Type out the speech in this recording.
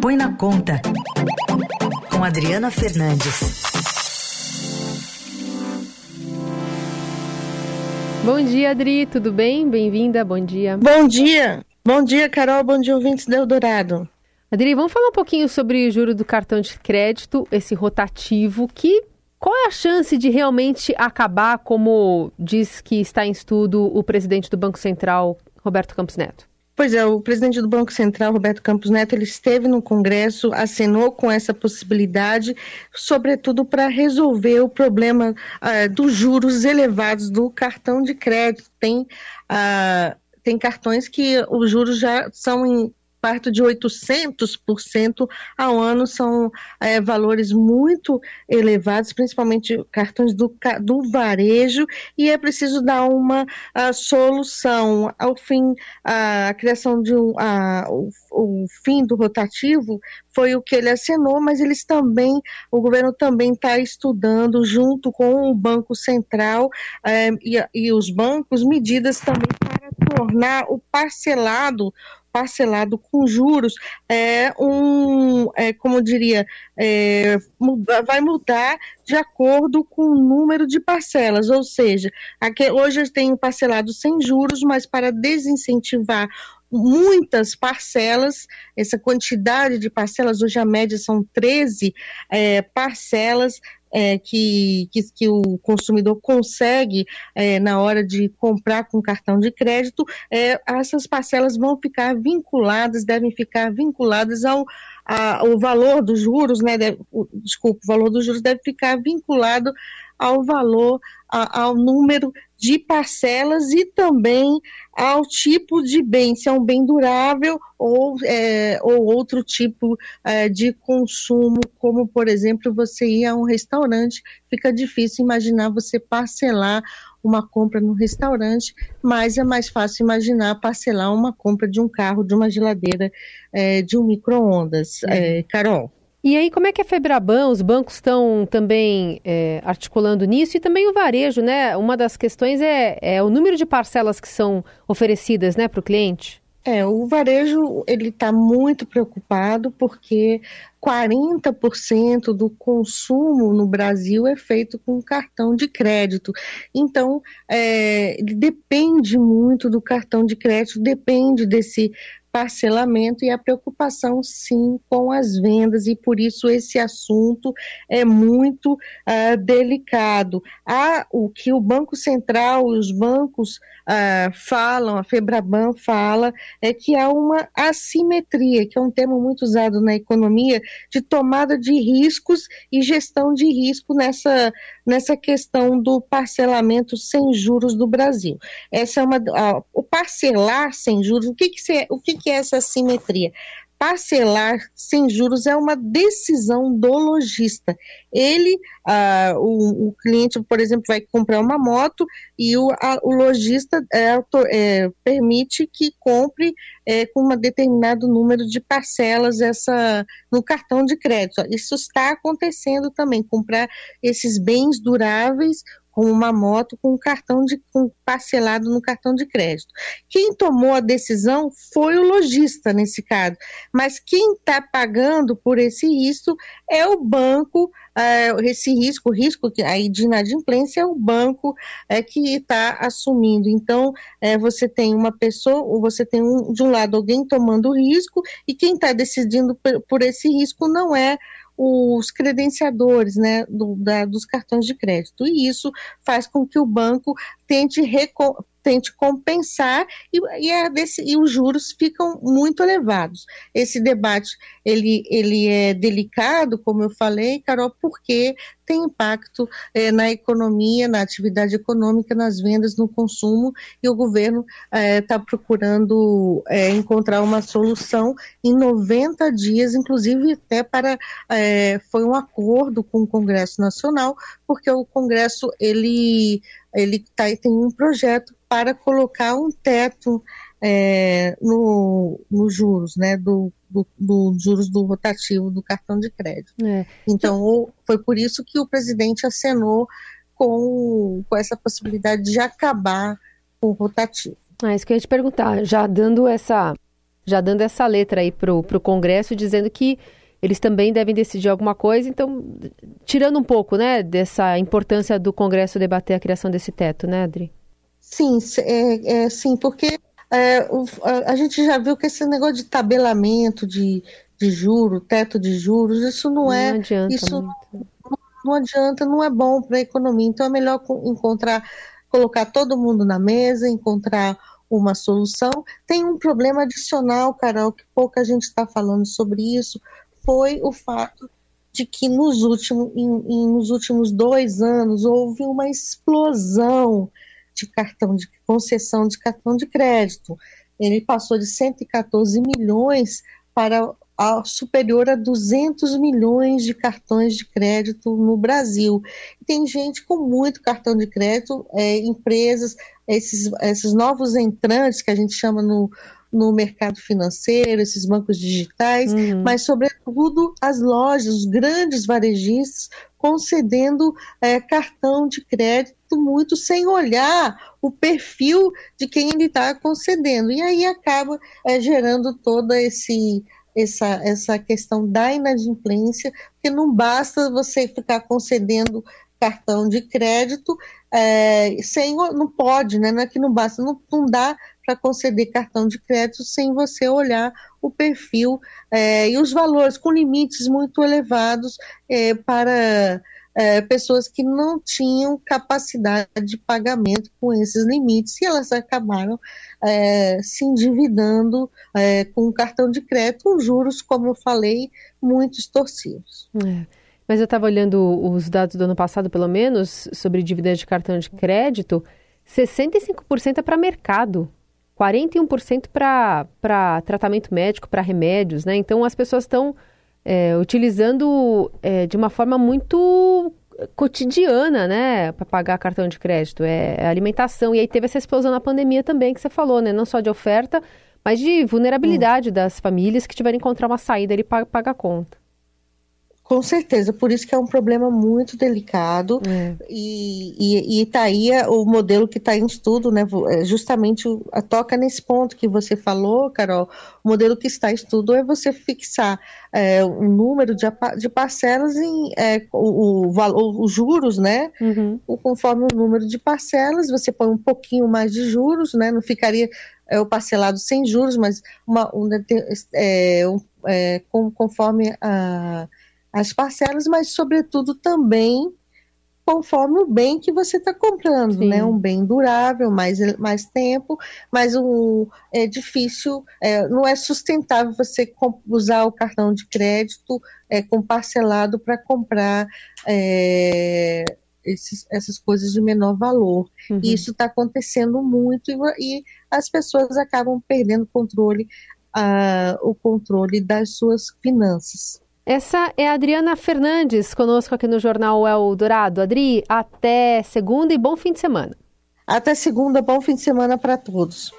Põe na Conta, com Adriana Fernandes. Bom dia, Adri, tudo bem? Bem-vinda, bom dia. Bom dia, bom dia, Carol, bom dia, ouvintes do Eldorado. Adri, vamos falar um pouquinho sobre o juro do cartão de crédito, esse rotativo, que qual é a chance de realmente acabar, como diz que está em estudo o presidente do Banco Central, Roberto Campos Neto? Pois é, o presidente do Banco Central, Roberto Campos Neto, ele esteve no Congresso, acenou com essa possibilidade, sobretudo para resolver o problema uh, dos juros elevados do cartão de crédito. Tem, uh, tem cartões que os juros já são em perto de 800% ao ano, são é, valores muito elevados, principalmente cartões do, do varejo, e é preciso dar uma solução. Ao fim, a, a criação de um. A, o, o fim do rotativo foi o que ele assinou, mas eles também, o governo também está estudando, junto com o Banco Central é, e, e os bancos, medidas também para tornar o parcelado parcelado com juros é um, é, como diria, é, vai mudar de acordo com o número de parcelas, ou seja, aqui, hoje eu tenho parcelado sem juros, mas para desincentivar muitas parcelas, essa quantidade de parcelas, hoje a média são 13 é, parcelas, é, que, que, que, o consumidor consegue é, na hora de comprar com cartão de crédito, é, essas parcelas vão ficar vinculadas, devem ficar vinculadas ao, a, ao valor dos juros, né? Deve, o, desculpa, o valor dos juros deve ficar vinculado ao valor, a, ao número de parcelas e também ao tipo de bem, se é um bem durável ou, é, ou outro tipo é, de consumo, como por exemplo você ir a um restaurante, fica difícil imaginar você parcelar uma compra no restaurante, mas é mais fácil imaginar parcelar uma compra de um carro, de uma geladeira, é, de um micro-ondas. É, Carol. E aí, como é que a Febraban, os bancos estão também é, articulando nisso e também o varejo, né? Uma das questões é, é o número de parcelas que são oferecidas, né, para o cliente. É, o varejo ele está muito preocupado porque 40% do consumo no Brasil é feito com cartão de crédito. Então, é, depende muito do cartão de crédito, depende desse parcelamento e a preocupação, sim, com as vendas, e por isso esse assunto é muito uh, delicado. Há o que o Banco Central e os bancos uh, falam, a Febraban fala, é que há uma assimetria, que é um termo muito usado na economia, de tomada de riscos e gestão de risco nessa, nessa questão do parcelamento sem juros do Brasil. Essa é uma. Uh, o parcelar sem juros, o que, que, se, o que, que é essa simetria? Parcelar sem juros é uma decisão do lojista. Ele, ah, o, o, cliente, por exemplo, vai comprar uma moto e o, o lojista é, é, permite que compre é, com um determinado número de parcelas essa no cartão de crédito. Isso está acontecendo também, comprar esses bens duráveis com uma moto com um cartão de com parcelado no cartão de crédito. Quem tomou a decisão foi o lojista nesse caso, mas quem está pagando por esse risco é o banco. Uh, esse risco, o risco aí de inadimplência é o banco é, que está assumindo. Então, é, você tem uma pessoa, você tem um, de um lado alguém tomando risco e quem está decidindo por, por esse risco não é os credenciadores né, do, da, dos cartões de crédito. E isso faz com que o banco tente, tente compensar e, e, é desse, e, os juros ficam muito elevados. Esse debate ele, ele é delicado, como eu falei, Carol, porque tem impacto é, na economia, na atividade econômica, nas vendas, no consumo, e o governo está é, procurando encontrar uma solução em 90 dias, inclusive até para foi um acordo com o Congresso Nacional, porque o Congresso ele ele tá, tem um projeto para colocar um teto é, no, nos juros, né, do, do, do, juros do rotativo do cartão de crédito. É. Então, foi por isso que o presidente acenou com, com essa possibilidade de acabar com o rotativo. É isso que eu ia te perguntar, já dando essa já dando essa letra aí para o Congresso, dizendo que eles também devem decidir alguma coisa. Então, tirando um pouco, né, dessa importância do Congresso debater a criação desse teto, né, Adri? Sim, é, é sim, porque é, o, a, a, gente já viu que esse negócio de tabelamento de, de juro, teto de juros, isso não, não é. Adianta isso não, não, adianta, não é bom para a economia. Então é melhor encontrar, colocar todo mundo na mesa, encontrar uma solução. Tem um problema adicional, Carol, que pouca gente está falando sobre isso, foi o fato de que nos últimos, em, em, nos últimos dois anos houve uma explosão de cartão de concessão de cartão de crédito. Ele passou de 114 milhões para a, superior a 200 milhões de cartões de crédito no Brasil. Tem gente com muito cartão de crédito, é, empresas, esses, esses novos entrantes que a gente chama no, no mercado financeiro, esses bancos digitais, uhum. mas, sobretudo, as lojas, os grandes varejistas concedendo é, cartão de crédito muito sem olhar o perfil de quem ele está concedendo. E aí acaba é, gerando toda esse, essa, essa questão da inadimplência, porque não basta você ficar concedendo cartão de crédito é, sem não pode, né? Não é que não basta, não, não dá para conceder cartão de crédito sem você olhar o perfil é, e os valores com limites muito elevados é, para é, pessoas que não tinham capacidade de pagamento com esses limites e elas acabaram é, se endividando é, com cartão de crédito com juros, como eu falei, muito extorsivos. É. Mas eu estava olhando os dados do ano passado, pelo menos, sobre dívidas de cartão de crédito, 65% é para mercado, 41% para tratamento médico, para remédios, né? Então as pessoas estão é, utilizando é, de uma forma muito cotidiana, né, para pagar cartão de crédito, é, é alimentação. E aí teve essa explosão na pandemia também que você falou, né? Não só de oferta, mas de vulnerabilidade hum. das famílias que tiveram que encontrar uma saída ali para pagar a conta. Com certeza, por isso que é um problema muito delicado é. e, está aí o modelo que está em estudo, né? É justamente a toca nesse ponto que você falou, Carol. O modelo que está em estudo é você fixar é, um número de, de parcelas em é, o, o, os juros, né? Uhum. Conforme o número de parcelas, você põe um pouquinho mais de juros, né? Não ficaria é, o parcelado sem juros, mas uma, um, é, um, é, conforme a as parcelas, mas sobretudo também conforme o bem que você está comprando, Sim. né? Um bem durável, mais, mais tempo, mas um, é difícil, é, não é sustentável você usar o cartão de crédito é, com parcelado para comprar é, esses, essas coisas de menor valor. Uhum. E isso está acontecendo muito e, e, as pessoas acabam perdendo controle, uh, o controle das suas finanças. Essa é a Adriana Fernandes, conosco aqui no Jornal Eldorado. Adri, até segunda e bom fim de semana. Até segunda, bom fim de semana para todos.